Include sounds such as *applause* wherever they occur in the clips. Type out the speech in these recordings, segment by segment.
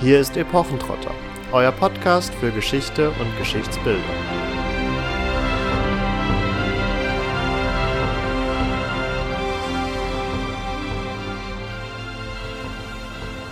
Hier ist Epochentrotter, euer Podcast für Geschichte und Geschichtsbildung.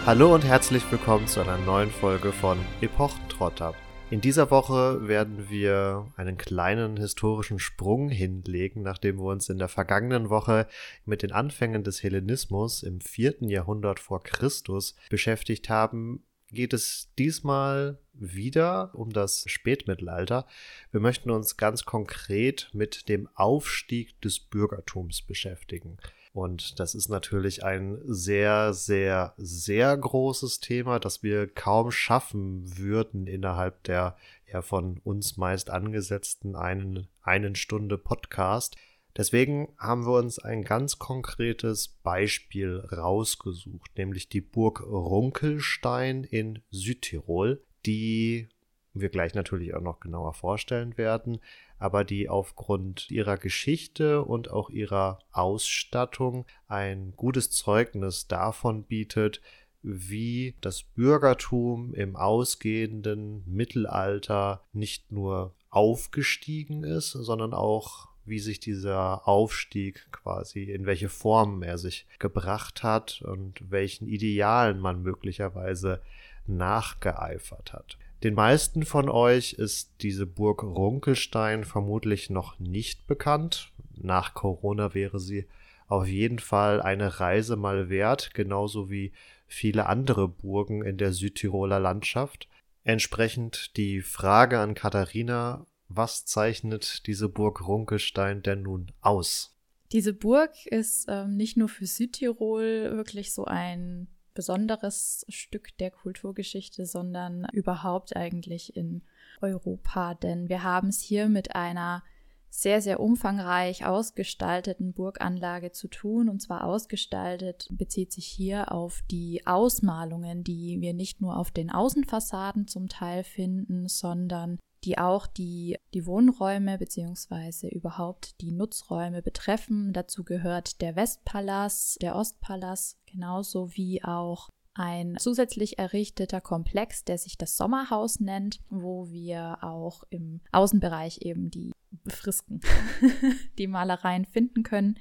Hallo und herzlich willkommen zu einer neuen Folge von Epochentrotter. In dieser Woche werden wir einen kleinen historischen Sprung hinlegen, nachdem wir uns in der vergangenen Woche mit den Anfängen des Hellenismus im vierten Jahrhundert vor Christus beschäftigt haben, geht es diesmal wieder um das Spätmittelalter. Wir möchten uns ganz konkret mit dem Aufstieg des Bürgertums beschäftigen. Und das ist natürlich ein sehr, sehr, sehr großes Thema, das wir kaum schaffen würden innerhalb der ja von uns meist angesetzten einen, einen Stunde Podcast. Deswegen haben wir uns ein ganz konkretes Beispiel rausgesucht, nämlich die Burg Runkelstein in Südtirol, die wir gleich natürlich auch noch genauer vorstellen werden, aber die aufgrund ihrer Geschichte und auch ihrer Ausstattung ein gutes Zeugnis davon bietet, wie das Bürgertum im ausgehenden Mittelalter nicht nur aufgestiegen ist, sondern auch wie sich dieser Aufstieg quasi, in welche Formen er sich gebracht hat und welchen Idealen man möglicherweise nachgeeifert hat. Den meisten von euch ist diese Burg Runkelstein vermutlich noch nicht bekannt. Nach Corona wäre sie auf jeden Fall eine Reise mal wert, genauso wie viele andere Burgen in der Südtiroler Landschaft. Entsprechend die Frage an Katharina, was zeichnet diese Burg Runkelstein denn nun aus? Diese Burg ist ähm, nicht nur für Südtirol wirklich so ein besonderes Stück der Kulturgeschichte, sondern überhaupt eigentlich in Europa. Denn wir haben es hier mit einer sehr, sehr umfangreich ausgestalteten Burganlage zu tun. Und zwar ausgestaltet bezieht sich hier auf die Ausmalungen, die wir nicht nur auf den Außenfassaden zum Teil finden, sondern die auch die, die Wohnräume beziehungsweise überhaupt die Nutzräume betreffen. Dazu gehört der Westpalast, der Ostpalast, genauso wie auch ein zusätzlich errichteter Komplex, der sich das Sommerhaus nennt, wo wir auch im Außenbereich eben die Frisken, *laughs* die Malereien finden können.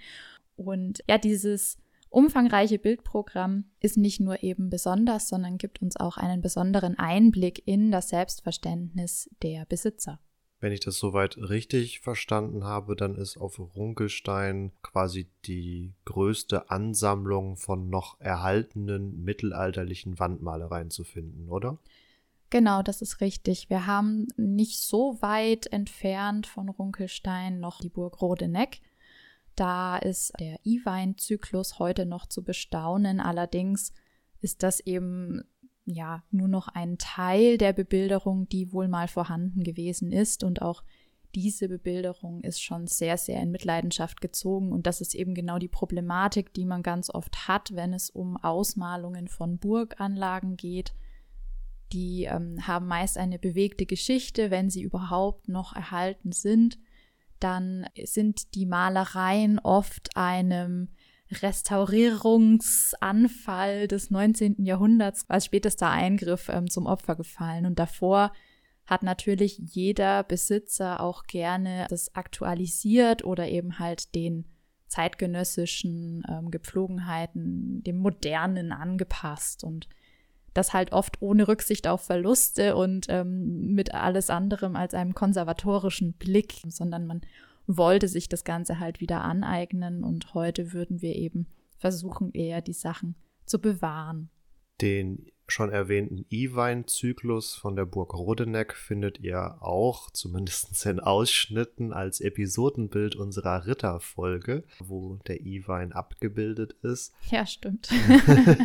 Und ja, dieses umfangreiche Bildprogramm ist nicht nur eben besonders, sondern gibt uns auch einen besonderen Einblick in das Selbstverständnis der Besitzer. Wenn ich das soweit richtig verstanden habe, dann ist auf Runkelstein quasi die größte Ansammlung von noch erhaltenen mittelalterlichen Wandmalereien zu finden, oder? Genau, das ist richtig. Wir haben nicht so weit entfernt von Runkelstein noch die Burg Rodeneck. Da ist der E-Wein-Zyklus heute noch zu bestaunen. Allerdings ist das eben ja nur noch ein Teil der Bebilderung, die wohl mal vorhanden gewesen ist. Und auch diese Bebilderung ist schon sehr, sehr in Mitleidenschaft gezogen. Und das ist eben genau die Problematik, die man ganz oft hat, wenn es um Ausmalungen von Burganlagen geht. Die ähm, haben meist eine bewegte Geschichte, wenn sie überhaupt noch erhalten sind dann sind die Malereien oft einem Restaurierungsanfall des 19. Jahrhunderts als spätester Eingriff ähm, zum Opfer gefallen. Und davor hat natürlich jeder Besitzer auch gerne das aktualisiert oder eben halt den zeitgenössischen ähm, Gepflogenheiten, dem Modernen angepasst. Und das halt oft ohne Rücksicht auf Verluste und ähm, mit alles anderem als einem konservatorischen Blick, sondern man wollte sich das Ganze halt wieder aneignen und heute würden wir eben versuchen, eher die Sachen zu bewahren. Den schon erwähnten E-Wein-Zyklus von der Burg Rodeneck findet ihr auch, zumindest *laughs* in Ausschnitten, als Episodenbild unserer Ritterfolge, wo der E-Wein abgebildet ist. Ja, stimmt.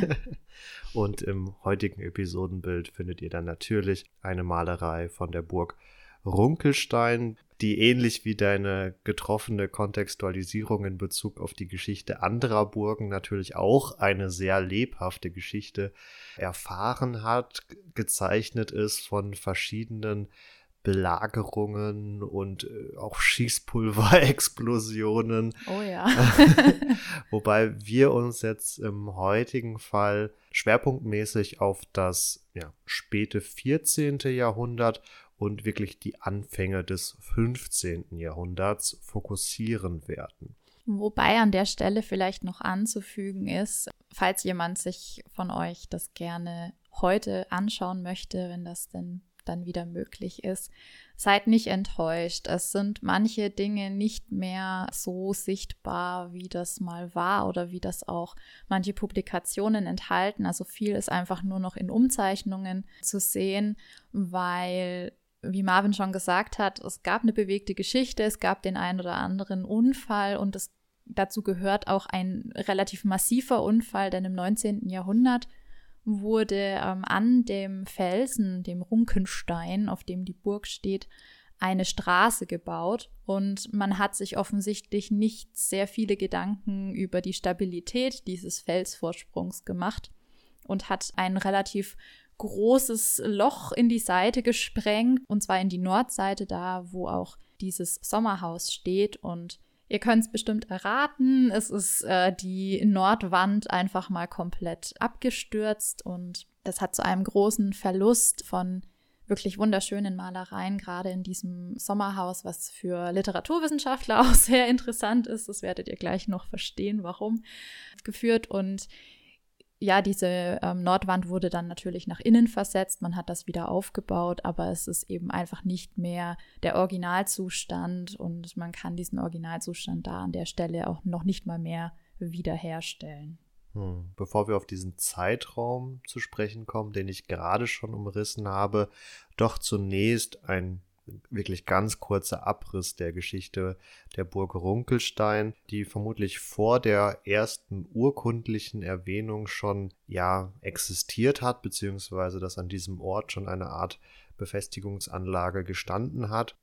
*laughs* Und im heutigen Episodenbild findet ihr dann natürlich eine Malerei von der Burg Runkelstein, die ähnlich wie deine getroffene Kontextualisierung in Bezug auf die Geschichte anderer Burgen natürlich auch eine sehr lebhafte Geschichte erfahren hat, gezeichnet ist von verschiedenen Belagerungen und äh, auch Schießpulverexplosionen. *laughs* Oh ja. *laughs* Wobei wir uns jetzt im heutigen Fall schwerpunktmäßig auf das ja, späte 14. Jahrhundert und wirklich die Anfänge des 15. Jahrhunderts fokussieren werden. Wobei an der Stelle vielleicht noch anzufügen ist, falls jemand sich von euch das gerne heute anschauen möchte, wenn das denn dann wieder möglich ist. Seid nicht enttäuscht. Es sind manche Dinge nicht mehr so sichtbar, wie das mal war oder wie das auch manche Publikationen enthalten. Also viel ist einfach nur noch in Umzeichnungen zu sehen, weil wie Marvin schon gesagt hat, es gab eine bewegte Geschichte, es gab den einen oder anderen Unfall und es, dazu gehört auch ein relativ massiver Unfall, denn im 19. Jahrhundert wurde ähm, an dem Felsen, dem Runkenstein, auf dem die Burg steht, eine Straße gebaut und man hat sich offensichtlich nicht sehr viele Gedanken über die Stabilität dieses Felsvorsprungs gemacht und hat ein relativ großes Loch in die Seite gesprengt und zwar in die Nordseite da, wo auch dieses Sommerhaus steht und Ihr könnt es bestimmt erraten. Es ist äh, die Nordwand einfach mal komplett abgestürzt und das hat zu einem großen Verlust von wirklich wunderschönen Malereien, gerade in diesem Sommerhaus, was für Literaturwissenschaftler *laughs* auch sehr interessant ist. Das werdet ihr gleich noch verstehen, warum geführt. Und ja, diese ähm, Nordwand wurde dann natürlich nach innen versetzt, man hat das wieder aufgebaut, aber es ist eben einfach nicht mehr der Originalzustand und man kann diesen Originalzustand da an der Stelle auch noch nicht mal mehr wiederherstellen. Hm. Bevor wir auf diesen Zeitraum zu sprechen kommen, den ich gerade schon umrissen habe, doch zunächst ein wirklich ganz kurzer Abriss der Geschichte der Burg Runkelstein, die vermutlich vor der ersten urkundlichen Erwähnung schon ja existiert hat, beziehungsweise dass an diesem Ort schon eine Art Befestigungsanlage gestanden hat.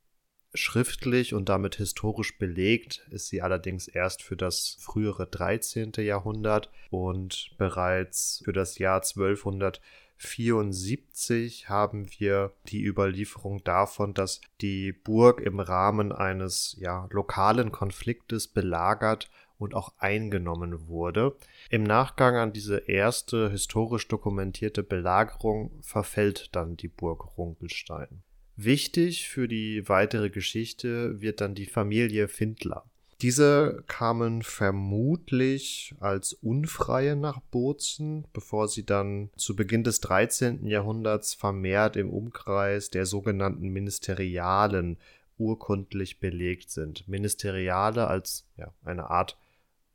Schriftlich und damit historisch belegt ist sie allerdings erst für das frühere 13. Jahrhundert und bereits für das Jahr 1200 74 haben wir die Überlieferung davon, dass die Burg im Rahmen eines ja, lokalen Konfliktes belagert und auch eingenommen wurde. Im Nachgang an diese erste historisch dokumentierte Belagerung verfällt dann die Burg Runkelstein. Wichtig für die weitere Geschichte wird dann die Familie Findler. Diese kamen vermutlich als Unfreie nach Bozen, bevor sie dann zu Beginn des 13. Jahrhunderts vermehrt im Umkreis der sogenannten Ministerialen urkundlich belegt sind. Ministeriale als ja, eine Art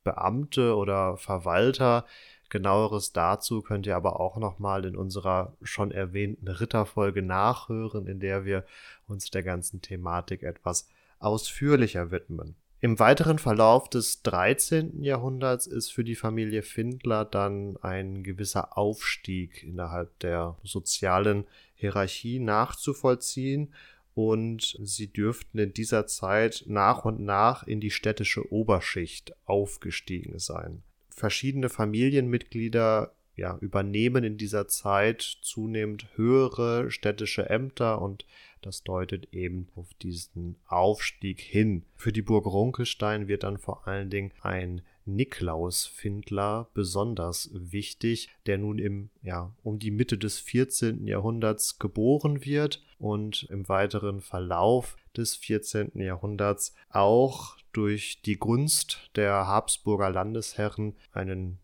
Beamte oder Verwalter. Genaueres dazu könnt ihr aber auch nochmal in unserer schon erwähnten Ritterfolge nachhören, in der wir uns der ganzen Thematik etwas ausführlicher widmen. Im weiteren Verlauf des 13. Jahrhunderts ist für die Familie Findler dann ein gewisser Aufstieg innerhalb der sozialen Hierarchie nachzuvollziehen und sie dürften in dieser Zeit nach und nach in die städtische Oberschicht aufgestiegen sein. Verschiedene Familienmitglieder ja, übernehmen in dieser Zeit zunehmend höhere städtische Ämter und das deutet eben auf diesen Aufstieg hin. Für die Burg Runkelstein wird dann vor allen Dingen ein Niklaus Findler besonders wichtig, der nun im, ja, um die Mitte des 14. Jahrhunderts geboren wird und im weiteren Verlauf des 14. Jahrhunderts auch durch die Gunst der Habsburger Landesherren einen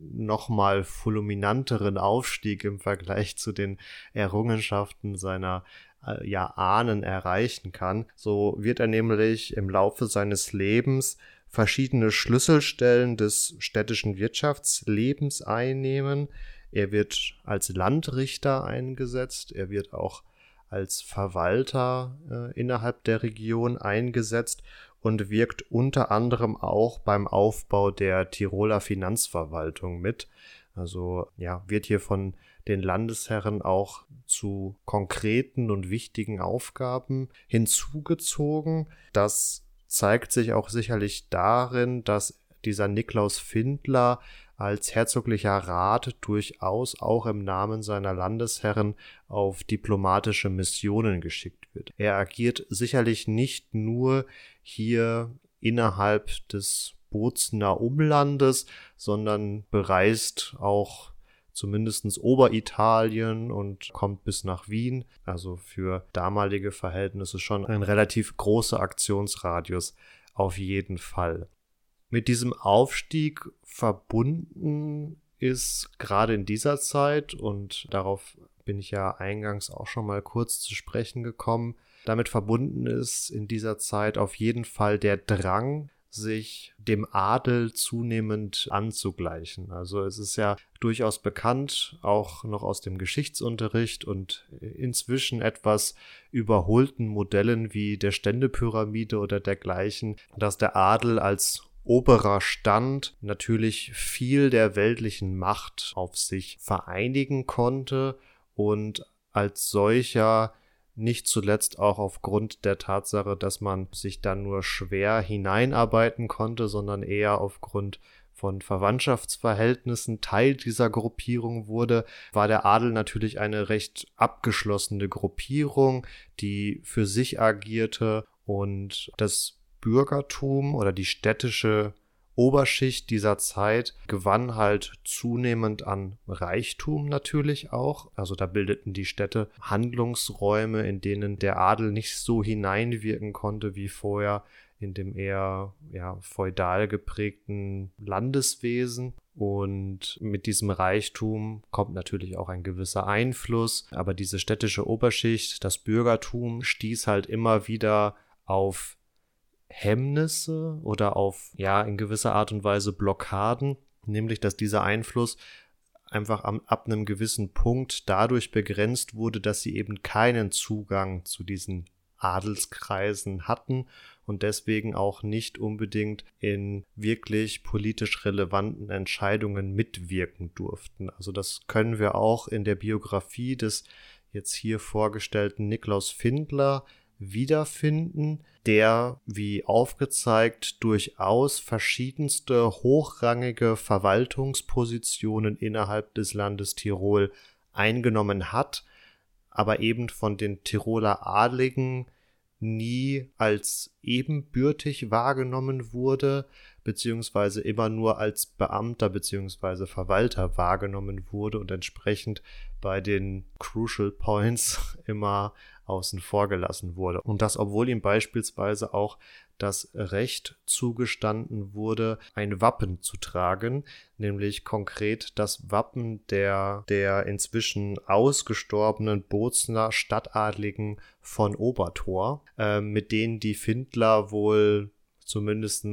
nochmal fulminanteren Aufstieg im Vergleich zu den Errungenschaften seiner äh, ja Ahnen erreichen kann. So wird er nämlich im Laufe seines Lebens verschiedene Schlüsselstellen des städtischen Wirtschaftslebens einnehmen. Er wird als Landrichter eingesetzt, er wird auch als Verwalter äh, innerhalb der Region eingesetzt und wirkt unter anderem auch beim Aufbau der Tiroler Finanzverwaltung mit. Also ja, wird hier von den Landesherren auch zu konkreten und wichtigen Aufgaben hinzugezogen. Das zeigt sich auch sicherlich darin, dass dieser Niklaus Findler als herzoglicher Rat durchaus auch im Namen seiner Landesherren auf diplomatische Missionen geschickt wird. Er agiert sicherlich nicht nur hier innerhalb des Bozner Umlandes, sondern bereist auch zumindest Oberitalien und kommt bis nach Wien. Also für damalige Verhältnisse schon ein relativ großer Aktionsradius auf jeden Fall. Mit diesem Aufstieg verbunden ist gerade in dieser Zeit, und darauf bin ich ja eingangs auch schon mal kurz zu sprechen gekommen, damit verbunden ist in dieser Zeit auf jeden Fall der Drang, sich dem Adel zunehmend anzugleichen. Also es ist ja durchaus bekannt, auch noch aus dem Geschichtsunterricht und inzwischen etwas überholten Modellen wie der Ständepyramide oder dergleichen, dass der Adel als oberer Stand natürlich viel der weltlichen Macht auf sich vereinigen konnte und als solcher nicht zuletzt auch aufgrund der Tatsache, dass man sich dann nur schwer hineinarbeiten konnte, sondern eher aufgrund von Verwandtschaftsverhältnissen Teil dieser Gruppierung wurde, war der Adel natürlich eine recht abgeschlossene Gruppierung, die für sich agierte und das Bürgertum oder die städtische Oberschicht dieser Zeit gewann halt zunehmend an Reichtum natürlich auch. Also da bildeten die Städte Handlungsräume, in denen der Adel nicht so hineinwirken konnte wie vorher in dem eher ja, feudal geprägten Landeswesen. Und mit diesem Reichtum kommt natürlich auch ein gewisser Einfluss. Aber diese städtische Oberschicht, das Bürgertum, stieß halt immer wieder auf Hemmnisse oder auf, ja, in gewisser Art und Weise Blockaden, nämlich dass dieser Einfluss einfach am, ab einem gewissen Punkt dadurch begrenzt wurde, dass sie eben keinen Zugang zu diesen Adelskreisen hatten und deswegen auch nicht unbedingt in wirklich politisch relevanten Entscheidungen mitwirken durften. Also das können wir auch in der Biografie des jetzt hier vorgestellten Niklaus Findler wiederfinden, der, wie aufgezeigt, durchaus verschiedenste hochrangige Verwaltungspositionen innerhalb des Landes Tirol eingenommen hat, aber eben von den Tiroler Adligen nie als ebenbürtig wahrgenommen wurde, beziehungsweise immer nur als Beamter beziehungsweise Verwalter wahrgenommen wurde und entsprechend bei den Crucial Points *laughs* immer außen vor gelassen wurde. Und das, obwohl ihm beispielsweise auch das Recht zugestanden wurde, ein Wappen zu tragen, nämlich konkret das Wappen der, der inzwischen ausgestorbenen Bozner Stadtadligen von Obertor, äh, mit denen die Findler wohl zumindest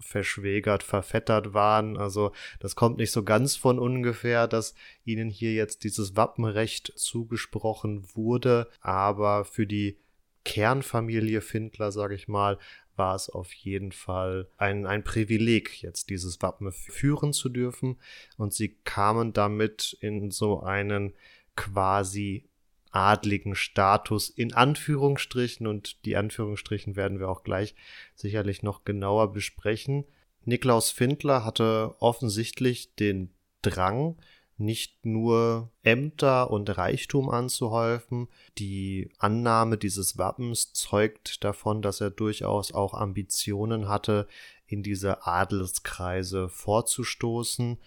verschwägert, verfettert waren. Also das kommt nicht so ganz von ungefähr, dass ihnen hier jetzt dieses Wappenrecht zugesprochen wurde. Aber für die Kernfamilie Findler, sage ich mal, war es auf jeden Fall ein, ein Privileg, jetzt dieses Wappen führen zu dürfen. Und sie kamen damit in so einen quasi adligen Status in Anführungsstrichen und die Anführungsstrichen werden wir auch gleich sicherlich noch genauer besprechen. Niklaus Findler hatte offensichtlich den Drang, nicht nur Ämter und Reichtum anzuhäufen. Die Annahme dieses Wappens zeugt davon, dass er durchaus auch Ambitionen hatte, in diese Adelskreise vorzustoßen.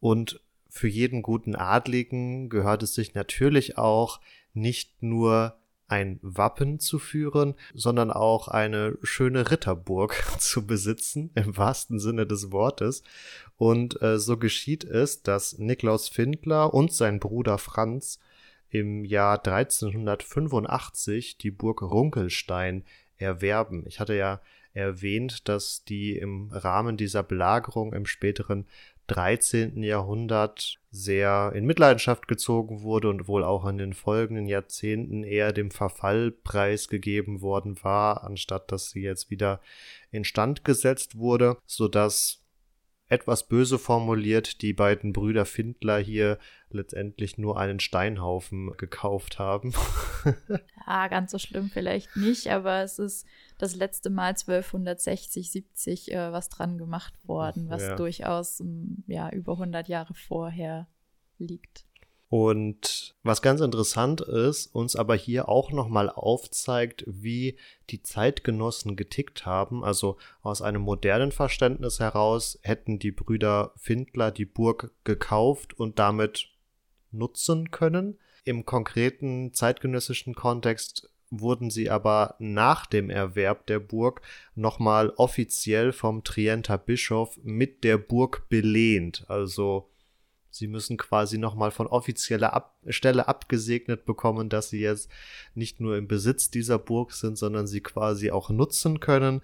Und für jeden guten Adligen gehört es sich natürlich auch, nicht nur ein Wappen zu führen, sondern auch eine schöne Ritterburg *laughs* zu besitzen, im wahrsten Sinne des Wortes. Und äh, so geschieht es, dass Niklaus Findler und sein Bruder Franz im Jahr 1385 die Burg Runkelstein erwerben. Ich hatte ja erwähnt, dass die im Rahmen dieser Belagerung im späteren 13. Jahrhundert sehr in Mitleidenschaft gezogen wurde und wohl auch in den folgenden Jahrzehnten eher dem Verfall preisgegeben worden war, anstatt dass sie jetzt wieder instand gesetzt wurde, so dass etwas böse formuliert die beiden Brüder Findler hier letztendlich nur einen Steinhaufen gekauft haben. *laughs* ja, ganz so schlimm vielleicht nicht, aber es ist das letzte Mal 1260, 70 äh, was dran gemacht worden, was ja. durchaus ja, über 100 Jahre vorher liegt. Und was ganz interessant ist, uns aber hier auch nochmal aufzeigt, wie die Zeitgenossen getickt haben. Also aus einem modernen Verständnis heraus hätten die Brüder Findler die Burg gekauft und damit nutzen können. Im konkreten zeitgenössischen Kontext wurden sie aber nach dem Erwerb der Burg nochmal offiziell vom Trienter Bischof mit der Burg belehnt. Also Sie müssen quasi nochmal von offizieller Ab Stelle abgesegnet bekommen, dass sie jetzt nicht nur im Besitz dieser Burg sind, sondern sie quasi auch nutzen können.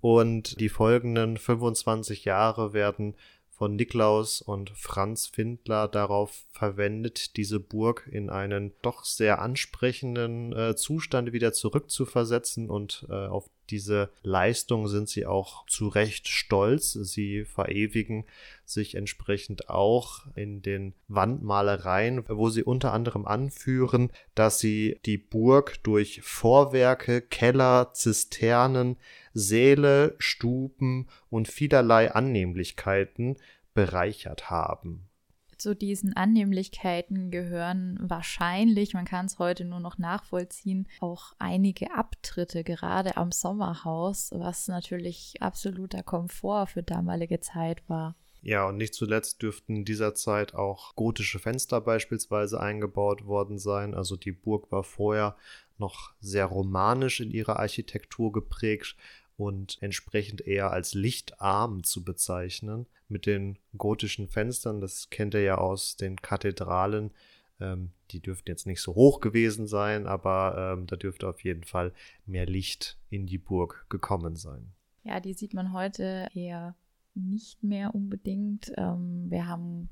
Und die folgenden 25 Jahre werden von Niklaus und Franz Findler darauf verwendet, diese Burg in einen doch sehr ansprechenden äh, Zustand wieder zurückzuversetzen und äh, auf diese Leistung sind sie auch zu Recht stolz. Sie verewigen sich entsprechend auch in den Wandmalereien, wo sie unter anderem anführen, dass sie die Burg durch Vorwerke, Keller, Zisternen, Säle, Stuben und vielerlei Annehmlichkeiten bereichert haben zu diesen Annehmlichkeiten gehören wahrscheinlich, man kann es heute nur noch nachvollziehen, auch einige Abtritte, gerade am Sommerhaus, was natürlich absoluter Komfort für damalige Zeit war. Ja, und nicht zuletzt dürften in dieser Zeit auch gotische Fenster beispielsweise eingebaut worden sein. Also die Burg war vorher noch sehr romanisch in ihrer Architektur geprägt und entsprechend eher als lichtarm zu bezeichnen mit den gotischen Fenstern. Das kennt ihr ja aus den Kathedralen. Ähm, die dürften jetzt nicht so hoch gewesen sein, aber ähm, da dürfte auf jeden Fall mehr Licht in die Burg gekommen sein. Ja, die sieht man heute eher nicht mehr unbedingt. Ähm, wir haben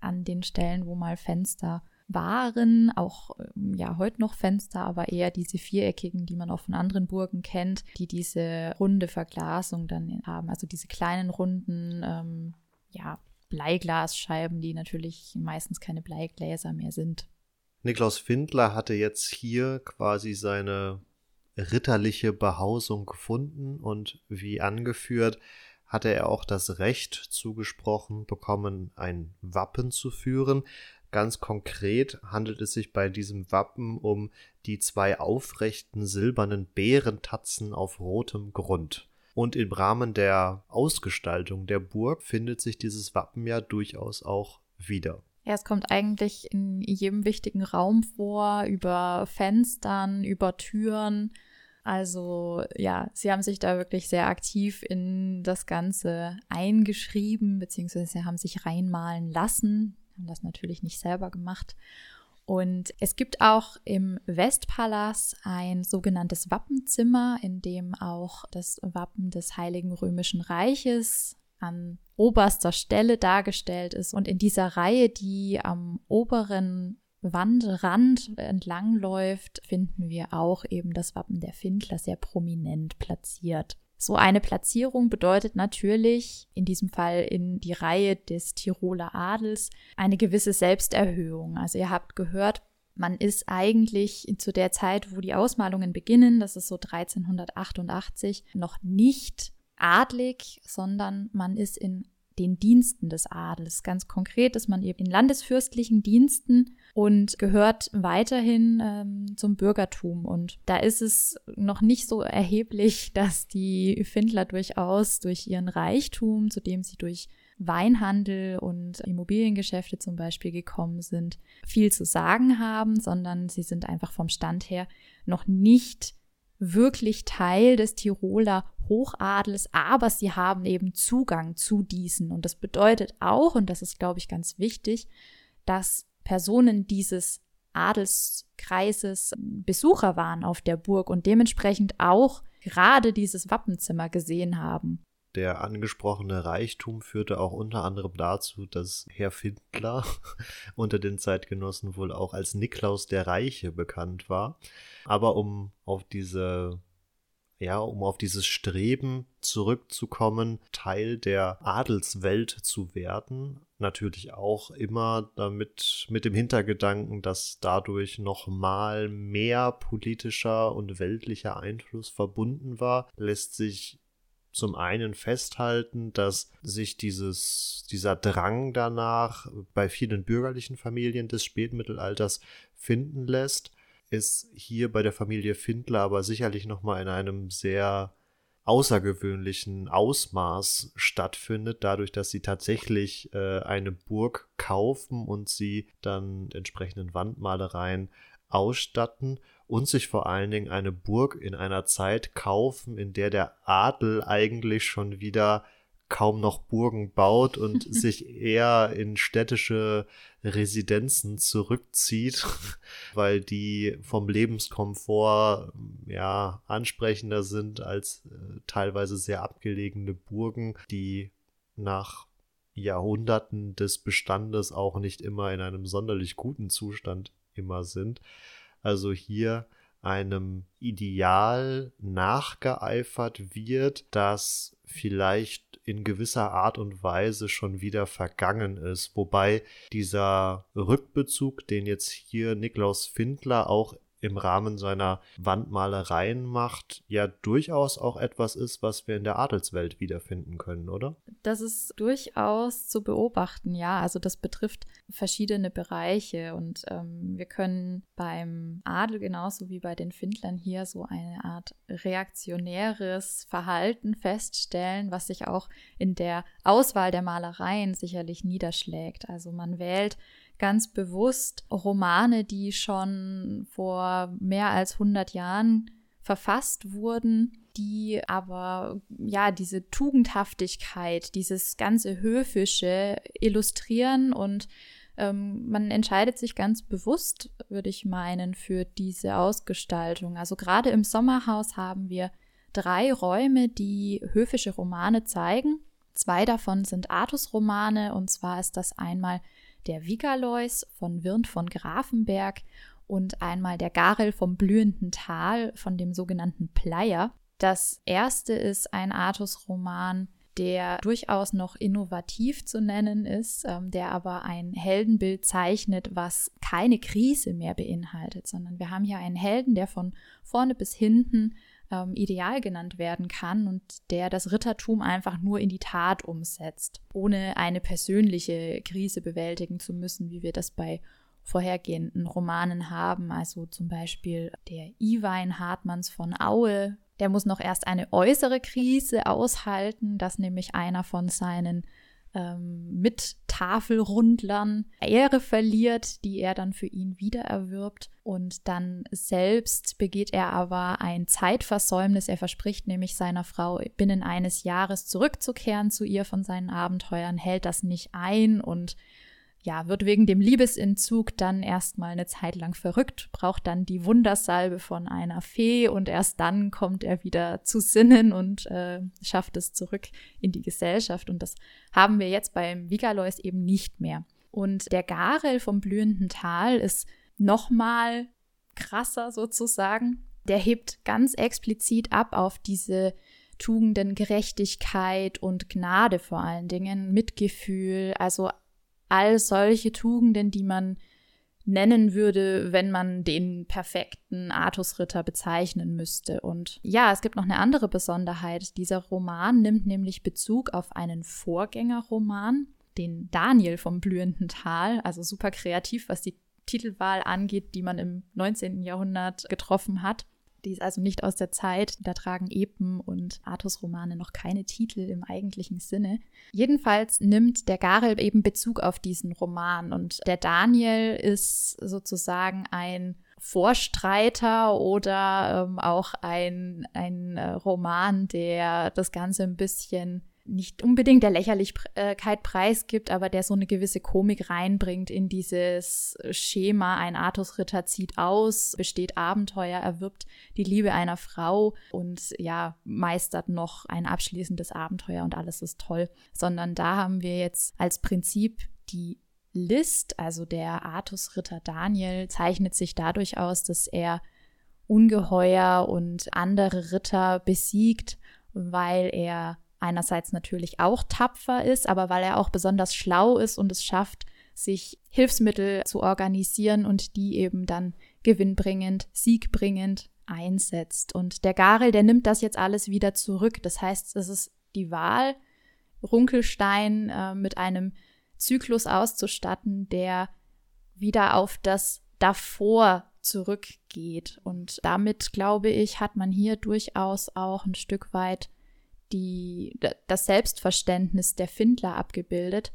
an den Stellen, wo mal Fenster waren, auch ähm, ja heute noch Fenster, aber eher diese viereckigen, die man auch von anderen Burgen kennt, die diese runde Verglasung dann haben, also diese kleinen runden, ähm, ja, Bleiglasscheiben, die natürlich meistens keine Bleigläser mehr sind. Niklaus Findler hatte jetzt hier quasi seine ritterliche Behausung gefunden und wie angeführt, hatte er auch das Recht zugesprochen bekommen, ein Wappen zu führen, Ganz konkret handelt es sich bei diesem Wappen um die zwei aufrechten silbernen Bärentatzen auf rotem Grund. Und im Rahmen der Ausgestaltung der Burg findet sich dieses Wappen ja durchaus auch wieder. Ja, es kommt eigentlich in jedem wichtigen Raum vor, über Fenstern, über Türen. Also ja, sie haben sich da wirklich sehr aktiv in das Ganze eingeschrieben, beziehungsweise haben sich reinmalen lassen haben das natürlich nicht selber gemacht. Und es gibt auch im Westpalast ein sogenanntes Wappenzimmer, in dem auch das Wappen des Heiligen Römischen Reiches an oberster Stelle dargestellt ist. Und in dieser Reihe, die am oberen Wandrand entlangläuft, finden wir auch eben das Wappen der Findler sehr prominent platziert. So eine Platzierung bedeutet natürlich, in diesem Fall in die Reihe des Tiroler Adels, eine gewisse Selbsterhöhung. Also ihr habt gehört, man ist eigentlich zu der Zeit, wo die Ausmalungen beginnen, das ist so 1388, noch nicht adlig, sondern man ist in den Diensten des Adels. Ganz konkret ist man eben in landesfürstlichen Diensten und gehört weiterhin ähm, zum Bürgertum. Und da ist es noch nicht so erheblich, *laughs* dass die Findler durchaus durch ihren Reichtum, zu dem sie durch Weinhandel und Immobiliengeschäfte zum Beispiel gekommen sind, viel zu sagen haben, sondern sie sind einfach vom Stand her noch nicht wirklich Teil des Tiroler Hochadels, aber sie haben eben Zugang zu diesen. Und das bedeutet auch, und das ist, glaube ich, ganz wichtig, dass Personen dieses Adelskreises Besucher waren auf der Burg und dementsprechend auch gerade dieses Wappenzimmer gesehen haben. Der angesprochene Reichtum führte auch unter anderem dazu, dass Herr Findler *laughs* unter den Zeitgenossen wohl auch als Niklaus der Reiche bekannt war. Aber um auf diese ja, um auf dieses Streben zurückzukommen, Teil der Adelswelt zu werden. Natürlich auch immer damit mit dem Hintergedanken, dass dadurch nochmal mehr politischer und weltlicher Einfluss verbunden war, lässt sich zum einen festhalten, dass sich dieses, dieser Drang danach bei vielen bürgerlichen Familien des Spätmittelalters finden lässt ist hier bei der Familie Findler aber sicherlich nochmal in einem sehr außergewöhnlichen Ausmaß stattfindet, dadurch, dass sie tatsächlich äh, eine Burg kaufen und sie dann entsprechenden Wandmalereien ausstatten und sich vor allen Dingen eine Burg in einer Zeit kaufen, in der der Adel eigentlich schon wieder kaum noch Burgen baut und *laughs* sich eher in städtische Residenzen zurückzieht, *laughs* weil die vom Lebenskomfort ja ansprechender sind als äh, teilweise sehr abgelegene Burgen, die nach Jahrhunderten des Bestandes auch nicht immer in einem sonderlich guten Zustand immer sind. Also hier einem Ideal nachgeeifert wird, das vielleicht in gewisser Art und Weise schon wieder vergangen ist. Wobei dieser Rückbezug, den jetzt hier Niklaus Findler auch im Rahmen seiner Wandmalereien macht, ja durchaus auch etwas ist, was wir in der Adelswelt wiederfinden können, oder? Das ist durchaus zu beobachten, ja. Also das betrifft verschiedene Bereiche und ähm, wir können beim Adel genauso wie bei den Findlern hier so eine Art reaktionäres Verhalten feststellen, was sich auch in der Auswahl der Malereien sicherlich niederschlägt. Also man wählt ganz bewusst Romane, die schon vor mehr als 100 Jahren verfasst wurden, die aber ja diese Tugendhaftigkeit, dieses ganze Höfische illustrieren und ähm, man entscheidet sich ganz bewusst, würde ich meinen, für diese Ausgestaltung. Also gerade im Sommerhaus haben wir drei Räume, die höfische Romane zeigen. Zwei davon sind Artus-Romane und zwar ist das einmal der Vigalois von Wirnt von Grafenberg und einmal der Garel vom blühenden Tal von dem sogenannten Pleier. Das erste ist ein Artus-Roman, der durchaus noch innovativ zu nennen ist, ähm, der aber ein Heldenbild zeichnet, was keine Krise mehr beinhaltet, sondern wir haben hier einen Helden, der von vorne bis hinten ähm, Ideal genannt werden kann und der das Rittertum einfach nur in die Tat umsetzt, ohne eine persönliche Krise bewältigen zu müssen, wie wir das bei vorhergehenden Romanen haben, also zum Beispiel der Iwein Hartmanns von Aue, der muss noch erst eine äußere Krise aushalten, dass nämlich einer von seinen ähm, mit Tafelrundlern Ehre verliert, die er dann für ihn wiedererwirbt. Und dann selbst begeht er aber ein Zeitversäumnis. Er verspricht nämlich seiner Frau binnen eines Jahres zurückzukehren zu ihr von seinen Abenteuern, hält das nicht ein und ja, wird wegen dem Liebesentzug dann erstmal eine Zeit lang verrückt, braucht dann die Wundersalbe von einer Fee und erst dann kommt er wieder zu Sinnen und äh, schafft es zurück in die Gesellschaft. Und das haben wir jetzt beim Vigalois eben nicht mehr. Und der Garel vom blühenden Tal ist nochmal krasser sozusagen. Der hebt ganz explizit ab auf diese Tugenden Gerechtigkeit und Gnade vor allen Dingen, Mitgefühl, also all solche Tugenden, die man nennen würde, wenn man den perfekten Artusritter bezeichnen müsste. Und ja, es gibt noch eine andere Besonderheit. Dieser Roman nimmt nämlich Bezug auf einen Vorgängerroman, den Daniel vom blühenden Tal, also super kreativ, was die Titelwahl angeht, die man im 19. Jahrhundert getroffen hat. Die ist also nicht aus der Zeit. Da tragen Epen und Artus-Romane noch keine Titel im eigentlichen Sinne. Jedenfalls nimmt der Garel eben Bezug auf diesen Roman und der Daniel ist sozusagen ein Vorstreiter oder ähm, auch ein, ein äh, Roman, der das Ganze ein bisschen nicht unbedingt der Lächerlichkeit preisgibt, aber der so eine gewisse Komik reinbringt in dieses Schema. Ein Artusritter zieht aus, besteht Abenteuer, erwirbt die Liebe einer Frau und ja, meistert noch ein abschließendes Abenteuer und alles ist toll. Sondern da haben wir jetzt als Prinzip die List, also der Artusritter Daniel, zeichnet sich dadurch aus, dass er Ungeheuer und andere Ritter besiegt, weil er einerseits natürlich auch tapfer ist, aber weil er auch besonders schlau ist und es schafft, sich Hilfsmittel zu organisieren und die eben dann gewinnbringend, siegbringend einsetzt. Und der Garel, der nimmt das jetzt alles wieder zurück. Das heißt, es ist die Wahl, Runkelstein äh, mit einem Zyklus auszustatten, der wieder auf das davor zurückgeht. Und damit, glaube ich, hat man hier durchaus auch ein Stück weit die, das Selbstverständnis der Findler abgebildet,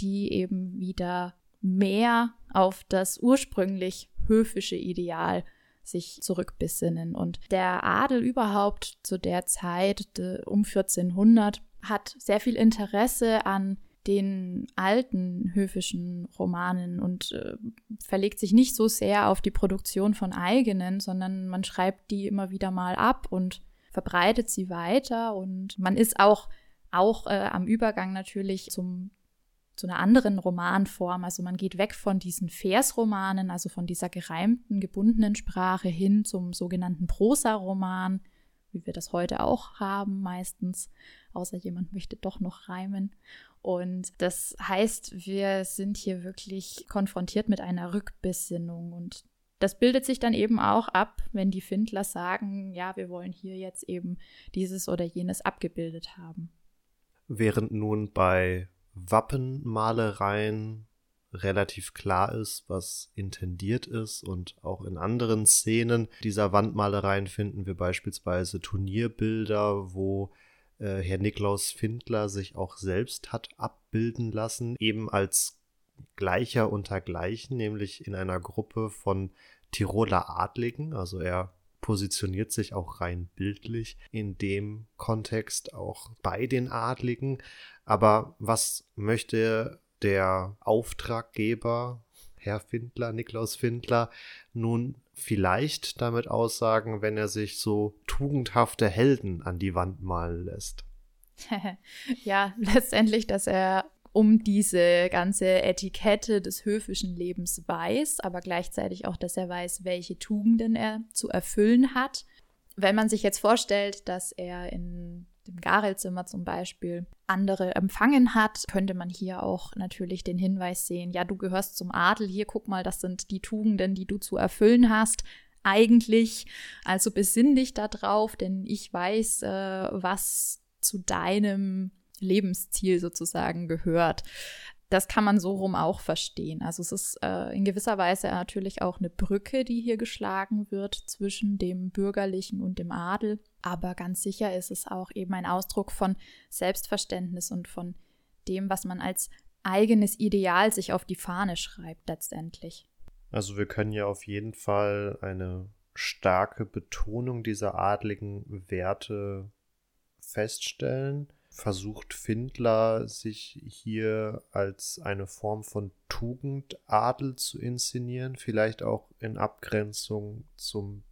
die eben wieder mehr auf das ursprünglich höfische Ideal sich zurückbesinnen. Und der Adel überhaupt zu der Zeit um 1400 hat sehr viel Interesse an den alten höfischen Romanen und äh, verlegt sich nicht so sehr auf die Produktion von eigenen, sondern man schreibt die immer wieder mal ab und verbreitet sie weiter und man ist auch auch äh, am Übergang natürlich zum zu einer anderen Romanform. Also man geht weg von diesen Versromanen, also von dieser gereimten, gebundenen Sprache hin zum sogenannten Prosaroman, wie wir das heute auch haben meistens, außer jemand möchte doch noch reimen. Und das heißt, wir sind hier wirklich konfrontiert mit einer Rückbesinnung und das bildet sich dann eben auch ab, wenn die Findler sagen, ja, wir wollen hier jetzt eben dieses oder jenes abgebildet haben. Während nun bei Wappenmalereien relativ klar ist, was intendiert ist und auch in anderen Szenen dieser Wandmalereien finden wir beispielsweise Turnierbilder, wo äh, Herr Niklaus Findler sich auch selbst hat abbilden lassen, eben als Gleicher unter Gleichen, nämlich in einer Gruppe von Tiroler Adligen, also er positioniert sich auch rein bildlich in dem Kontext auch bei den Adligen. Aber was möchte der Auftraggeber, Herr Findler, Niklaus Findler, nun vielleicht damit aussagen, wenn er sich so tugendhafte Helden an die Wand malen lässt? *laughs* ja, letztendlich, dass er um diese ganze Etikette des höfischen Lebens weiß, aber gleichzeitig auch, dass er weiß, welche Tugenden er zu erfüllen hat. Wenn man sich jetzt vorstellt, dass er in dem Garelzimmer zum Beispiel andere empfangen hat, könnte man hier auch natürlich den Hinweis sehen, ja, du gehörst zum Adel, hier guck mal, das sind die Tugenden, die du zu erfüllen hast. Eigentlich, also besinn dich da drauf, denn ich weiß, äh, was zu deinem Lebensziel sozusagen gehört. Das kann man so rum auch verstehen. Also es ist äh, in gewisser Weise natürlich auch eine Brücke, die hier geschlagen wird zwischen dem Bürgerlichen und dem Adel. Aber ganz sicher ist es auch eben ein Ausdruck von Selbstverständnis und von dem, was man als eigenes Ideal sich auf die Fahne schreibt letztendlich. Also wir können ja auf jeden Fall eine starke Betonung dieser adligen Werte feststellen versucht Findler sich hier als eine Form von Tugendadel zu inszenieren, vielleicht auch in Abgrenzung zum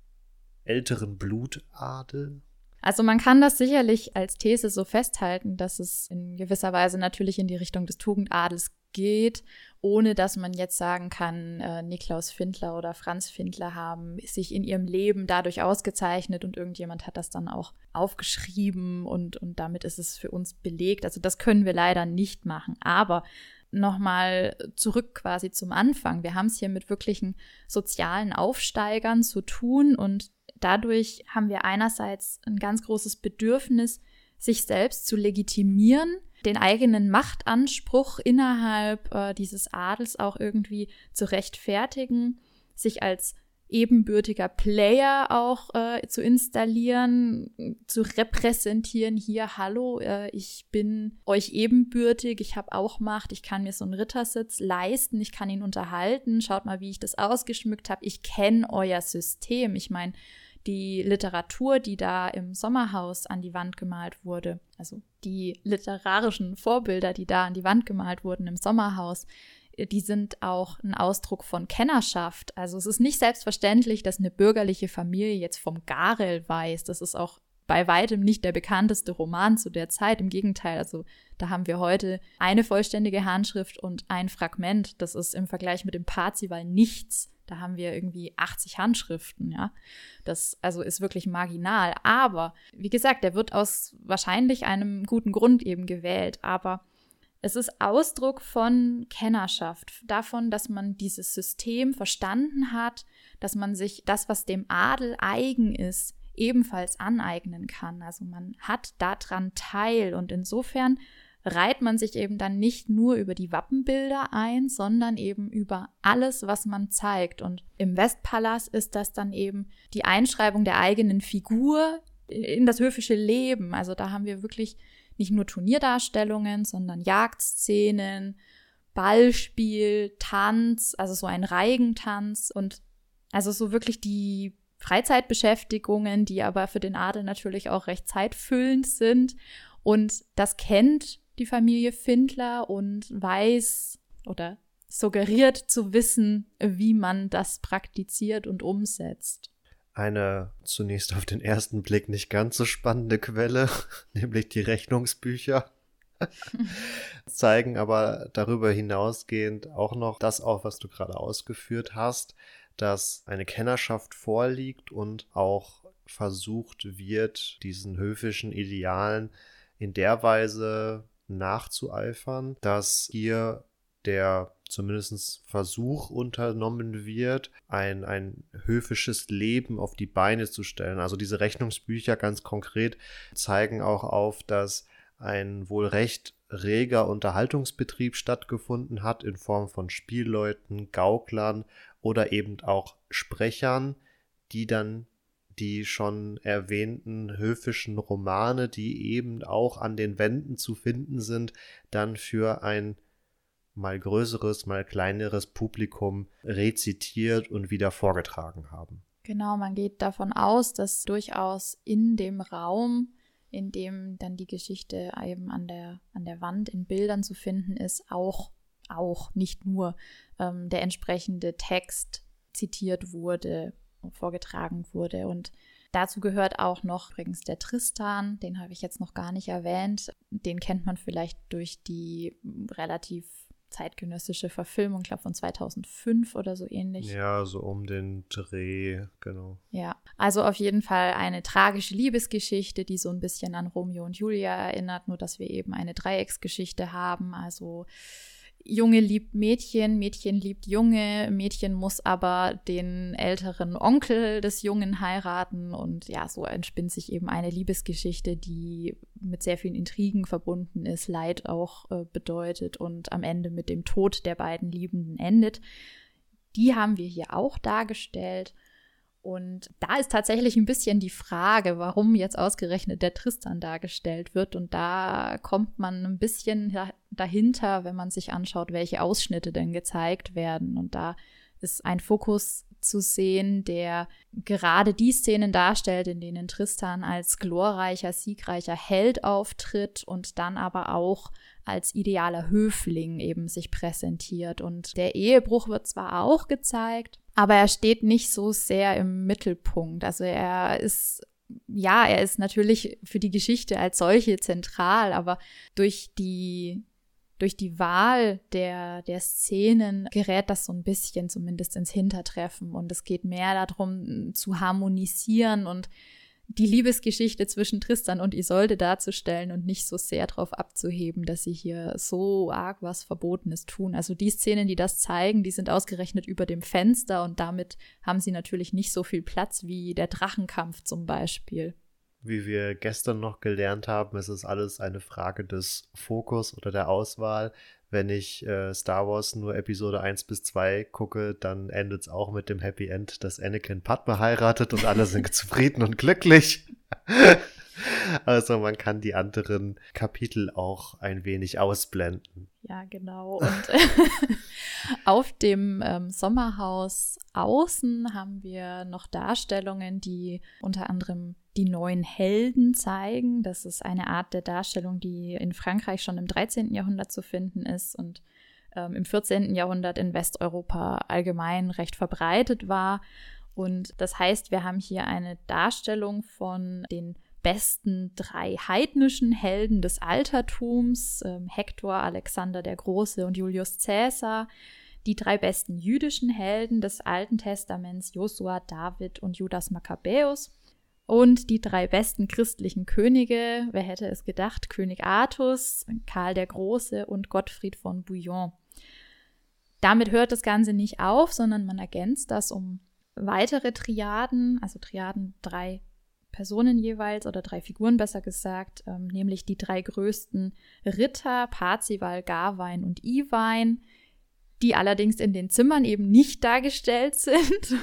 älteren Blutadel? Also man kann das sicherlich als These so festhalten, dass es in gewisser Weise natürlich in die Richtung des Tugendadels geht, ohne dass man jetzt sagen kann, äh, Niklaus Findler oder Franz Findler haben sich in ihrem Leben dadurch ausgezeichnet und irgendjemand hat das dann auch aufgeschrieben und, und damit ist es für uns belegt. Also das können wir leider nicht machen. Aber nochmal zurück quasi zum Anfang. Wir haben es hier mit wirklichen sozialen Aufsteigern zu tun und dadurch haben wir einerseits ein ganz großes Bedürfnis, sich selbst zu legitimieren, den eigenen Machtanspruch innerhalb äh, dieses Adels auch irgendwie zu rechtfertigen, sich als ebenbürtiger Player auch äh, zu installieren, zu repräsentieren. Hier, hallo, äh, ich bin euch ebenbürtig, ich habe auch Macht, ich kann mir so einen Rittersitz leisten, ich kann ihn unterhalten. Schaut mal, wie ich das ausgeschmückt habe. Ich kenne euer System. Ich meine, die Literatur, die da im Sommerhaus an die Wand gemalt wurde, also die literarischen Vorbilder, die da an die Wand gemalt wurden im Sommerhaus, äh, die sind auch ein Ausdruck von Kennerschaft. Also es ist nicht selbstverständlich, dass eine bürgerliche Familie jetzt vom Garel weiß. Das ist auch bei weitem nicht der bekannteste Roman zu der Zeit. Im Gegenteil, also da haben wir heute eine vollständige Handschrift und ein Fragment. Das ist im Vergleich mit dem Parzival nichts. Da haben wir irgendwie 80 Handschriften, ja. Das also ist wirklich marginal. Aber wie gesagt, der wird aus wahrscheinlich einem guten Grund eben gewählt. Aber es ist Ausdruck von Kennerschaft, davon, dass man dieses System verstanden hat, dass man sich das, was dem Adel eigen ist, ebenfalls aneignen kann. Also man hat daran teil und insofern reiht man sich eben dann nicht nur über die Wappenbilder ein, sondern eben über alles, was man zeigt. Und im Westpalast ist das dann eben die Einschreibung der eigenen Figur in das höfische Leben. Also da haben wir wirklich nicht nur Turnierdarstellungen, sondern Jagdszenen, Ballspiel, Tanz, also so ein Reigentanz und also so wirklich die Freizeitbeschäftigungen, die aber für den Adel natürlich auch recht zeitfüllend sind. Und das kennt die Familie Findler und weiß oder suggeriert zu wissen, wie man das praktiziert und umsetzt eine zunächst auf den ersten Blick nicht ganz so spannende Quelle, *laughs* nämlich die Rechnungsbücher. *laughs* zeigen aber darüber hinausgehend auch noch das auf, was du gerade ausgeführt hast, dass eine Kennerschaft vorliegt und auch versucht wird, diesen höfischen Idealen in der Weise nachzueifern, dass hier der zumindest Versuch unternommen wird, ein, ein höfisches Leben auf die Beine zu stellen. Also diese Rechnungsbücher ganz konkret zeigen auch auf, dass ein wohl recht reger Unterhaltungsbetrieb stattgefunden hat in Form von Spielleuten, Gauklern oder eben auch Sprechern, die dann die schon erwähnten höfischen Romane, die eben auch an den Wänden zu finden sind, dann für ein mal größeres, mal kleineres Publikum rezitiert und wieder vorgetragen haben. Genau, man geht davon aus, dass durchaus in dem Raum, in dem dann die Geschichte eben an der, an der Wand in Bildern zu finden ist, auch, auch nicht nur ähm, der entsprechende Text zitiert wurde, vorgetragen wurde. Und dazu gehört auch noch übrigens der Tristan, den habe ich jetzt noch gar nicht erwähnt. Den kennt man vielleicht durch die relativ zeitgenössische Verfilmung, ich glaube von 2005 oder so ähnlich. Ja, so um den Dreh, genau. Ja, also auf jeden Fall eine tragische Liebesgeschichte, die so ein bisschen an Romeo und Julia erinnert, nur dass wir eben eine Dreiecksgeschichte haben. Also Junge liebt Mädchen, Mädchen liebt Junge, Mädchen muss aber den älteren Onkel des Jungen heiraten und ja, so entspinnt sich eben eine Liebesgeschichte, die mit sehr vielen Intrigen verbunden ist, Leid auch äh, bedeutet und am Ende mit dem Tod der beiden Liebenden endet. Die haben wir hier auch dargestellt. Und da ist tatsächlich ein bisschen die Frage, warum jetzt ausgerechnet der Tristan dargestellt wird. Und da kommt man ein bisschen dahinter, wenn man sich anschaut, welche Ausschnitte denn gezeigt werden. Und da ist ein Fokus zu sehen, der gerade die Szenen darstellt, in denen Tristan als glorreicher, siegreicher Held auftritt und dann aber auch als idealer Höfling eben sich präsentiert. Und der Ehebruch wird zwar auch gezeigt, aber er steht nicht so sehr im Mittelpunkt. Also er ist ja, er ist natürlich für die Geschichte als solche zentral, aber durch die durch die Wahl der, der Szenen gerät das so ein bisschen zumindest ins Hintertreffen und es geht mehr darum zu harmonisieren und die Liebesgeschichte zwischen Tristan und Isolde darzustellen und nicht so sehr darauf abzuheben, dass sie hier so arg was Verbotenes tun. Also die Szenen, die das zeigen, die sind ausgerechnet über dem Fenster und damit haben sie natürlich nicht so viel Platz wie der Drachenkampf zum Beispiel. Wie wir gestern noch gelernt haben, ist es alles eine Frage des Fokus oder der Auswahl wenn ich äh, Star Wars nur Episode 1 bis 2 gucke, dann endet es auch mit dem Happy End, dass Anakin Padme heiratet und alle sind *laughs* zufrieden und glücklich. *laughs* also man kann die anderen Kapitel auch ein wenig ausblenden. Ja, genau. Und *laughs* auf dem ähm, Sommerhaus außen haben wir noch Darstellungen, die unter anderem die neuen Helden zeigen. Das ist eine Art der Darstellung, die in Frankreich schon im 13. Jahrhundert zu finden ist und ähm, im 14. Jahrhundert in Westeuropa allgemein recht verbreitet war. Und das heißt, wir haben hier eine Darstellung von den besten drei heidnischen Helden des Altertums, ähm, Hektor, Alexander der Große und Julius Caesar, die drei besten jüdischen Helden des Alten Testaments, Josua, David und Judas Makkabäus. Und die drei besten christlichen Könige, wer hätte es gedacht, König Artus, Karl der Große und Gottfried von Bouillon. Damit hört das Ganze nicht auf, sondern man ergänzt das um weitere Triaden, also Triaden drei Personen jeweils oder drei Figuren besser gesagt, ähm, nämlich die drei größten Ritter, Parzival, Garwein und Iwein, die allerdings in den Zimmern eben nicht dargestellt *laughs* sind.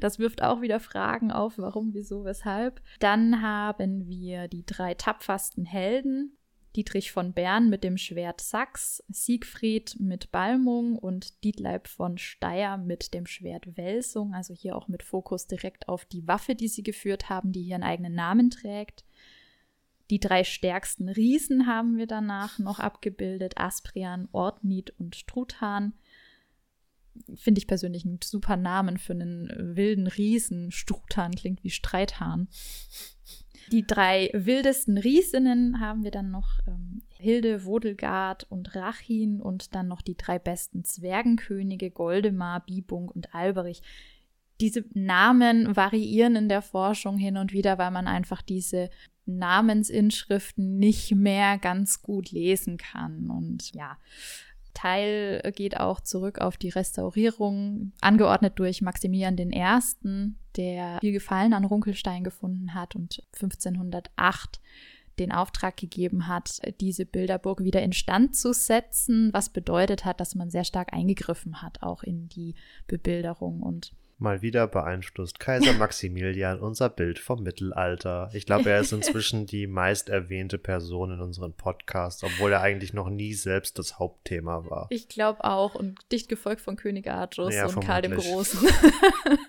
Das wirft auch wieder Fragen auf, warum, wieso, weshalb. Dann haben wir die drei tapfersten Helden. Dietrich von Bern mit dem Schwert Sachs, Siegfried mit Balmung und Dietleib von Steyr mit dem Schwert Welsung, also hier auch mit Fokus direkt auf die Waffe, die sie geführt haben, die hier einen eigenen Namen trägt. Die drei stärksten Riesen haben wir danach noch abgebildet: Asprian, Ortnid und Truthahn finde ich persönlich einen super Namen für einen wilden Riesen. Struthahn klingt wie Streithahn. Die drei wildesten Riesinnen haben wir dann noch ähm, Hilde, Wodelgard und Rachin und dann noch die drei besten Zwergenkönige Goldemar, Bibung und Alberich. Diese Namen variieren in der Forschung hin und wieder, weil man einfach diese Namensinschriften nicht mehr ganz gut lesen kann. Und ja, Teil geht auch zurück auf die Restaurierung, angeordnet durch Maximilian I., der viel Gefallen an Runkelstein gefunden hat und 1508 den Auftrag gegeben hat, diese Bilderburg wieder instand zu setzen, was bedeutet hat, dass man sehr stark eingegriffen hat, auch in die Bebilderung und Mal wieder beeinflusst Kaiser Maximilian unser Bild vom Mittelalter. Ich glaube, er ist *laughs* inzwischen die meist erwähnte Person in unserem Podcast, obwohl er eigentlich noch nie selbst das Hauptthema war. Ich glaube auch und dicht gefolgt von König Artus ja, und vermutlich. Karl dem Großen.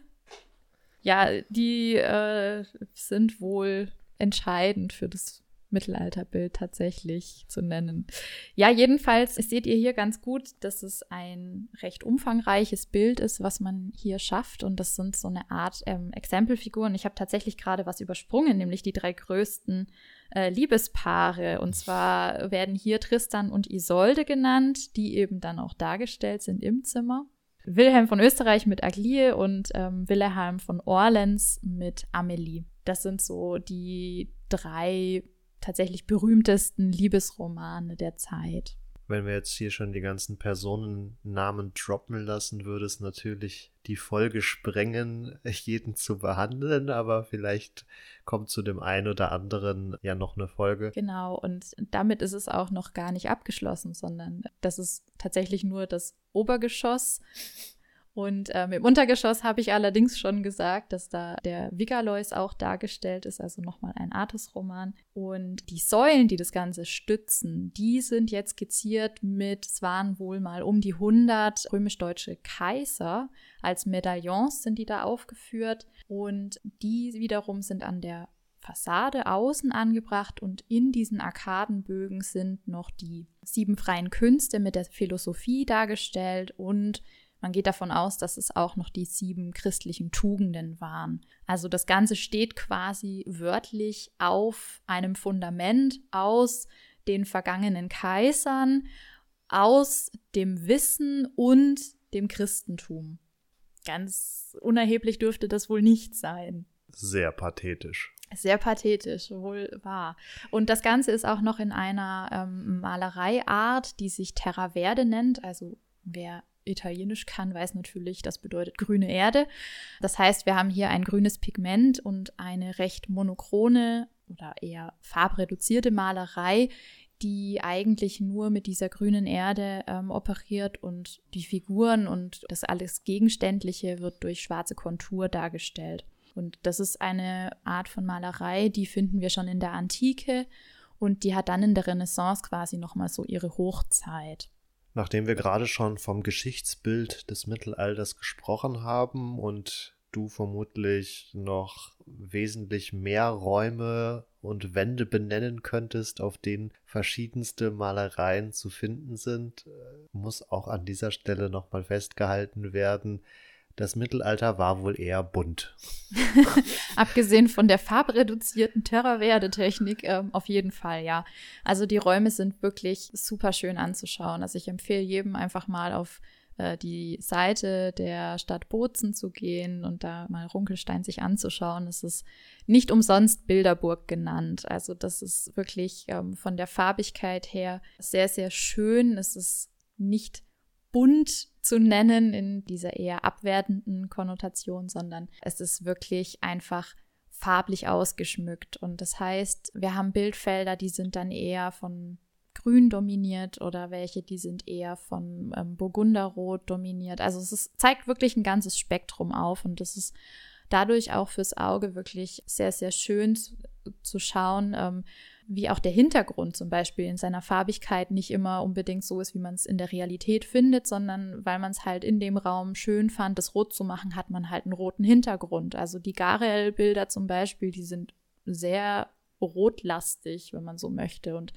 *laughs* ja, die äh, sind wohl entscheidend für das Mittelalterbild tatsächlich zu nennen. Ja, jedenfalls seht ihr hier ganz gut, dass es ein recht umfangreiches Bild ist, was man hier schafft. Und das sind so eine Art ähm, Exempelfiguren. Ich habe tatsächlich gerade was übersprungen, nämlich die drei größten äh, Liebespaare. Und zwar werden hier Tristan und Isolde genannt, die eben dann auch dargestellt sind im Zimmer. Wilhelm von Österreich mit Aglie und ähm, Wilhelm von Orleans mit Amelie. Das sind so die drei tatsächlich berühmtesten Liebesromane der Zeit. Wenn wir jetzt hier schon die ganzen Personennamen droppen lassen, würde es natürlich die Folge sprengen, *laughs* jeden zu behandeln, aber vielleicht kommt zu dem einen oder anderen ja noch eine Folge. Genau, und damit ist es auch noch gar nicht abgeschlossen, sondern das ist tatsächlich nur das Obergeschoss und ähm, im Untergeschoss habe ich allerdings schon gesagt, dass da der Vigalois auch dargestellt ist, also nochmal ein Artus-Roman. Und die Säulen, die das Ganze stützen, die sind jetzt skizziert mit, es waren wohl mal um die 100 römisch-deutsche Kaiser. Als Medaillons sind die da aufgeführt. Und die wiederum sind an der Fassade außen angebracht und in diesen Arkadenbögen sind noch die sieben freien Künste mit der Philosophie dargestellt und man geht davon aus, dass es auch noch die sieben christlichen Tugenden waren. Also das Ganze steht quasi wörtlich auf einem Fundament aus den vergangenen Kaisern, aus dem Wissen und dem Christentum. Ganz unerheblich dürfte das wohl nicht sein. Sehr pathetisch. Sehr pathetisch, wohl wahr. Und das Ganze ist auch noch in einer ähm, Malereiart, die sich Terra Verde nennt. Also wer Italienisch kann, weiß natürlich, das bedeutet grüne Erde. Das heißt, wir haben hier ein grünes Pigment und eine recht monochrone oder eher farbreduzierte Malerei, die eigentlich nur mit dieser grünen Erde ähm, operiert und die Figuren und das alles Gegenständliche wird durch schwarze Kontur dargestellt. Und das ist eine Art von Malerei, die finden wir schon in der Antike und die hat dann in der Renaissance quasi nochmal so ihre Hochzeit. Nachdem wir gerade schon vom Geschichtsbild des Mittelalters gesprochen haben und du vermutlich noch wesentlich mehr Räume und Wände benennen könntest, auf denen verschiedenste Malereien zu finden sind, äh, muss auch an dieser Stelle nochmal festgehalten werden, das Mittelalter war wohl eher bunt. *laughs* Abgesehen von der farbreduzierten Terra-Verde-Technik, äh, auf jeden Fall, ja. Also die Räume sind wirklich super schön anzuschauen. Also ich empfehle jedem einfach mal auf äh, die Seite der Stadt Bozen zu gehen und da mal Runkelstein sich anzuschauen. Es ist nicht umsonst Bilderburg genannt. Also das ist wirklich ähm, von der Farbigkeit her sehr, sehr schön. Es ist nicht bunt zu nennen in dieser eher abwertenden Konnotation, sondern es ist wirklich einfach farblich ausgeschmückt. Und das heißt, wir haben Bildfelder, die sind dann eher von Grün dominiert oder welche, die sind eher von ähm, Burgunderrot dominiert. Also es ist, zeigt wirklich ein ganzes Spektrum auf und das ist dadurch auch fürs Auge wirklich sehr, sehr schön zu, zu schauen. Ähm, wie auch der Hintergrund zum Beispiel in seiner Farbigkeit nicht immer unbedingt so ist, wie man es in der Realität findet, sondern weil man es halt in dem Raum schön fand, das rot zu machen, hat man halt einen roten Hintergrund. Also die Garel-Bilder zum Beispiel, die sind sehr rotlastig, wenn man so möchte. Und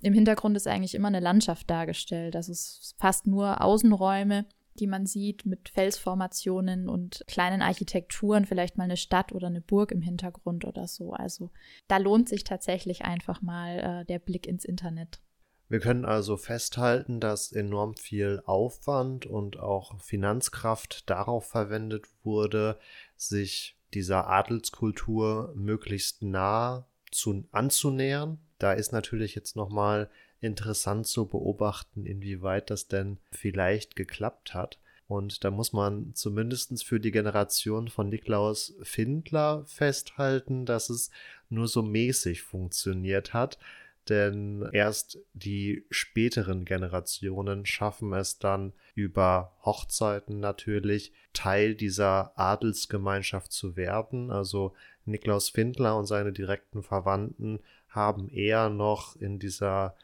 im Hintergrund ist eigentlich immer eine Landschaft dargestellt. Also es ist fast nur Außenräume die man sieht mit Felsformationen und kleinen Architekturen, vielleicht mal eine Stadt oder eine Burg im Hintergrund oder so. Also da lohnt sich tatsächlich einfach mal äh, der Blick ins Internet. Wir können also festhalten, dass enorm viel Aufwand und auch Finanzkraft darauf verwendet wurde, sich dieser Adelskultur möglichst nah zu, anzunähern. Da ist natürlich jetzt nochmal interessant zu beobachten, inwieweit das denn vielleicht geklappt hat. Und da muss man zumindest für die Generation von Niklaus Findler festhalten, dass es nur so mäßig funktioniert hat. Denn erst die späteren Generationen schaffen es dann über Hochzeiten natürlich Teil dieser Adelsgemeinschaft zu werden. Also Niklaus Findler und seine direkten Verwandten haben eher noch in dieser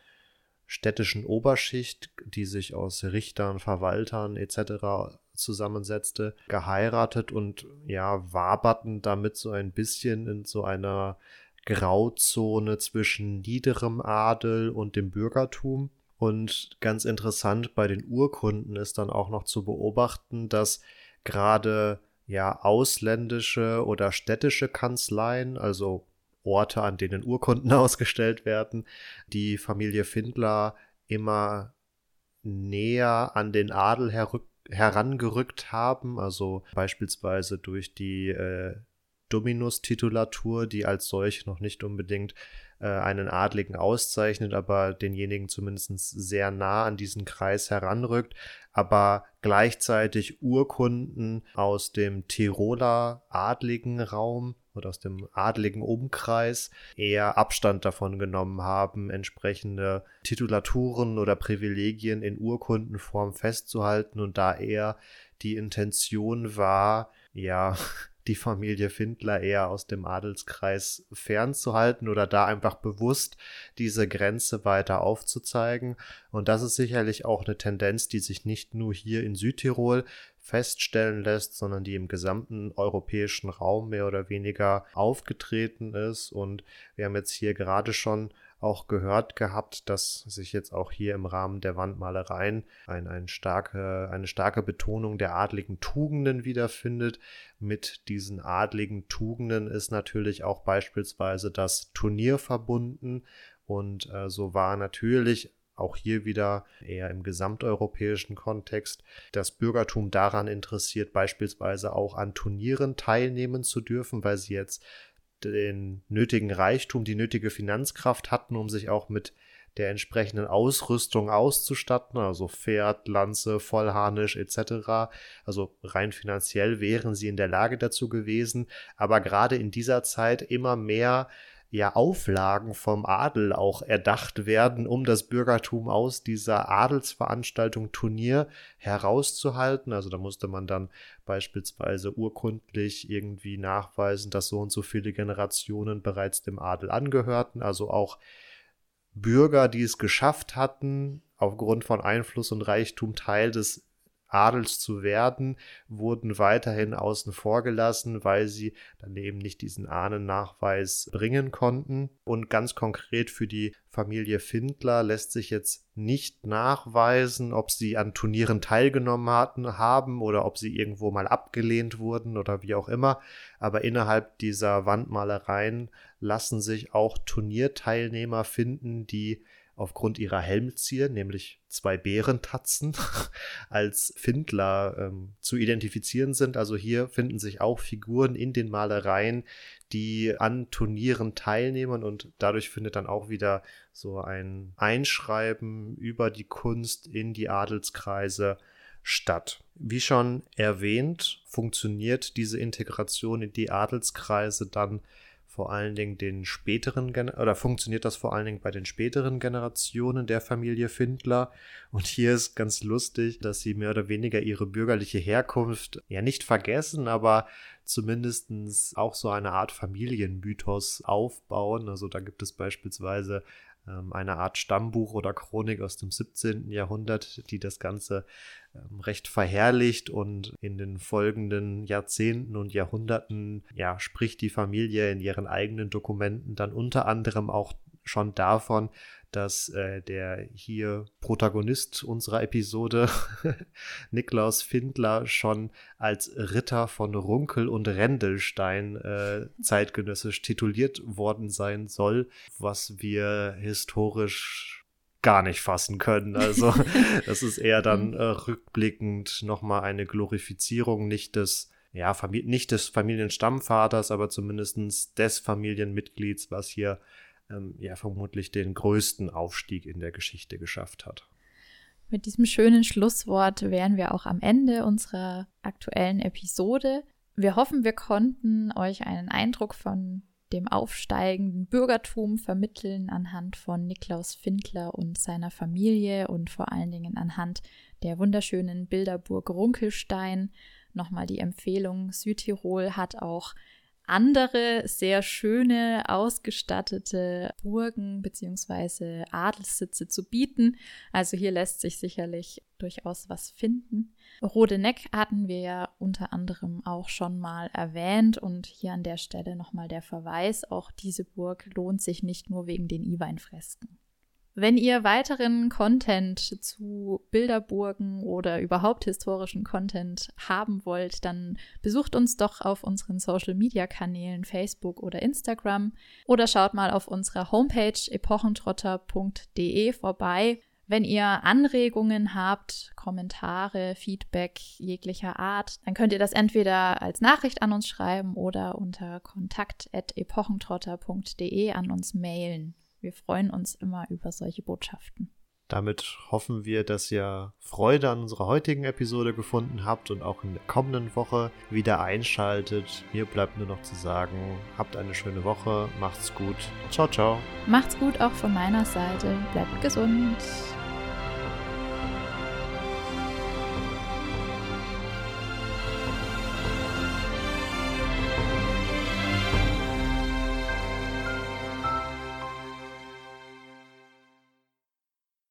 städtischen Oberschicht, die sich aus Richtern, Verwaltern etc. zusammensetzte, geheiratet und ja, waberten damit so ein bisschen in so einer Grauzone zwischen niederem Adel und dem Bürgertum. Und ganz interessant bei den Urkunden ist dann auch noch zu beobachten, dass gerade ja ausländische oder städtische Kanzleien, also Orte, an denen Urkunden *laughs* ausgestellt werden, die Familie Findler immer näher an den Adel herangerückt haben, also beispielsweise durch die äh, Dominus-Titulatur, die als solch noch nicht unbedingt äh, einen Adligen auszeichnet, aber denjenigen zumindest sehr nah an diesen Kreis heranrückt, aber gleichzeitig Urkunden aus dem Tiroler adligen Raum oder aus dem adligen Umkreis eher Abstand davon genommen haben, entsprechende Titulaturen oder Privilegien in Urkundenform festzuhalten und da eher die Intention war, ja, *laughs* die Familie Findler eher aus dem Adelskreis fernzuhalten oder da einfach bewusst diese Grenze weiter aufzuzeigen. Und das ist sicherlich auch eine Tendenz, die sich nicht nur hier in Südtirol feststellen lässt, sondern die im gesamten europäischen Raum mehr oder weniger aufgetreten ist. Und wir haben jetzt hier gerade schon auch gehört gehabt, dass sich jetzt auch hier im Rahmen der Wandmalereien ein, ein starke, eine starke Betonung der adligen Tugenden wiederfindet. Mit diesen adligen Tugenden ist natürlich auch beispielsweise das Turnier verbunden. Und äh, so war natürlich auch hier wieder eher im gesamteuropäischen Kontext das Bürgertum daran interessiert, beispielsweise auch an Turnieren teilnehmen zu dürfen, weil sie jetzt den nötigen Reichtum, die nötige Finanzkraft hatten, um sich auch mit der entsprechenden Ausrüstung auszustatten, also Pferd, Lanze, Vollharnisch etc. Also rein finanziell wären sie in der Lage dazu gewesen, aber gerade in dieser Zeit immer mehr ja Auflagen vom Adel auch erdacht werden, um das Bürgertum aus dieser Adelsveranstaltung Turnier herauszuhalten. Also da musste man dann beispielsweise urkundlich irgendwie nachweisen, dass so und so viele Generationen bereits dem Adel angehörten. Also auch Bürger, die es geschafft hatten, aufgrund von Einfluss und Reichtum Teil des Adels zu werden, wurden weiterhin außen vor gelassen, weil sie dann eben nicht diesen Ahnennachweis bringen konnten. Und ganz konkret für die Familie Findler lässt sich jetzt nicht nachweisen, ob sie an Turnieren teilgenommen hatten, haben oder ob sie irgendwo mal abgelehnt wurden oder wie auch immer. Aber innerhalb dieser Wandmalereien lassen sich auch Turnierteilnehmer finden, die aufgrund ihrer Helmzier, nämlich zwei Bärentatzen, *laughs* als Findler ähm, zu identifizieren sind. Also hier finden sich auch Figuren in den Malereien, die an Turnieren teilnehmen und dadurch findet dann auch wieder so ein Einschreiben über die Kunst in die Adelskreise statt. Wie schon erwähnt, funktioniert diese Integration in die Adelskreise dann vor allen Dingen den späteren Gen oder funktioniert das vor allen Dingen bei den späteren Generationen der Familie Findler. Und hier ist ganz lustig, dass sie mehr oder weniger ihre bürgerliche Herkunft ja nicht vergessen, aber zumindest auch so eine Art Familienmythos aufbauen. Also da gibt es beispielsweise ähm, eine Art Stammbuch oder Chronik aus dem 17. Jahrhundert, die das Ganze recht verherrlicht und in den folgenden Jahrzehnten und Jahrhunderten, ja, spricht die Familie in ihren eigenen Dokumenten dann unter anderem auch schon davon, dass äh, der hier Protagonist unserer Episode, *laughs* Niklaus Findler, schon als Ritter von Runkel und Rendelstein äh, zeitgenössisch tituliert worden sein soll, was wir historisch gar nicht fassen können. Also *laughs* das ist eher dann mhm. äh, rückblickend nochmal eine Glorifizierung nicht des ja, Famili nicht des Familienstammvaters, aber zumindest des Familienmitglieds, was hier ähm, ja vermutlich den größten Aufstieg in der Geschichte geschafft hat. Mit diesem schönen Schlusswort wären wir auch am Ende unserer aktuellen Episode. Wir hoffen, wir konnten euch einen Eindruck von dem aufsteigenden Bürgertum vermitteln anhand von Niklaus Findler und seiner Familie und vor allen Dingen anhand der wunderschönen Bilderburg Runkelstein. Nochmal die Empfehlung, Südtirol hat auch andere sehr schöne, ausgestattete Burgen bzw. Adelssitze zu bieten. Also hier lässt sich sicherlich durchaus was finden. Rodeneck hatten wir ja unter anderem auch schon mal erwähnt und hier an der Stelle nochmal der Verweis, auch diese Burg lohnt sich nicht nur wegen den Iweinfresken. Wenn ihr weiteren Content zu Bilderburgen oder überhaupt historischen Content haben wollt, dann besucht uns doch auf unseren Social Media Kanälen Facebook oder Instagram oder schaut mal auf unserer Homepage epochentrotter.de vorbei. Wenn ihr Anregungen habt, Kommentare, Feedback jeglicher Art, dann könnt ihr das entweder als Nachricht an uns schreiben oder unter kontakt.epochentrotter.de an uns mailen. Wir freuen uns immer über solche Botschaften. Damit hoffen wir, dass ihr Freude an unserer heutigen Episode gefunden habt und auch in der kommenden Woche wieder einschaltet. Mir bleibt nur noch zu sagen, habt eine schöne Woche, macht's gut. Ciao, ciao. Macht's gut auch von meiner Seite. Bleibt gesund.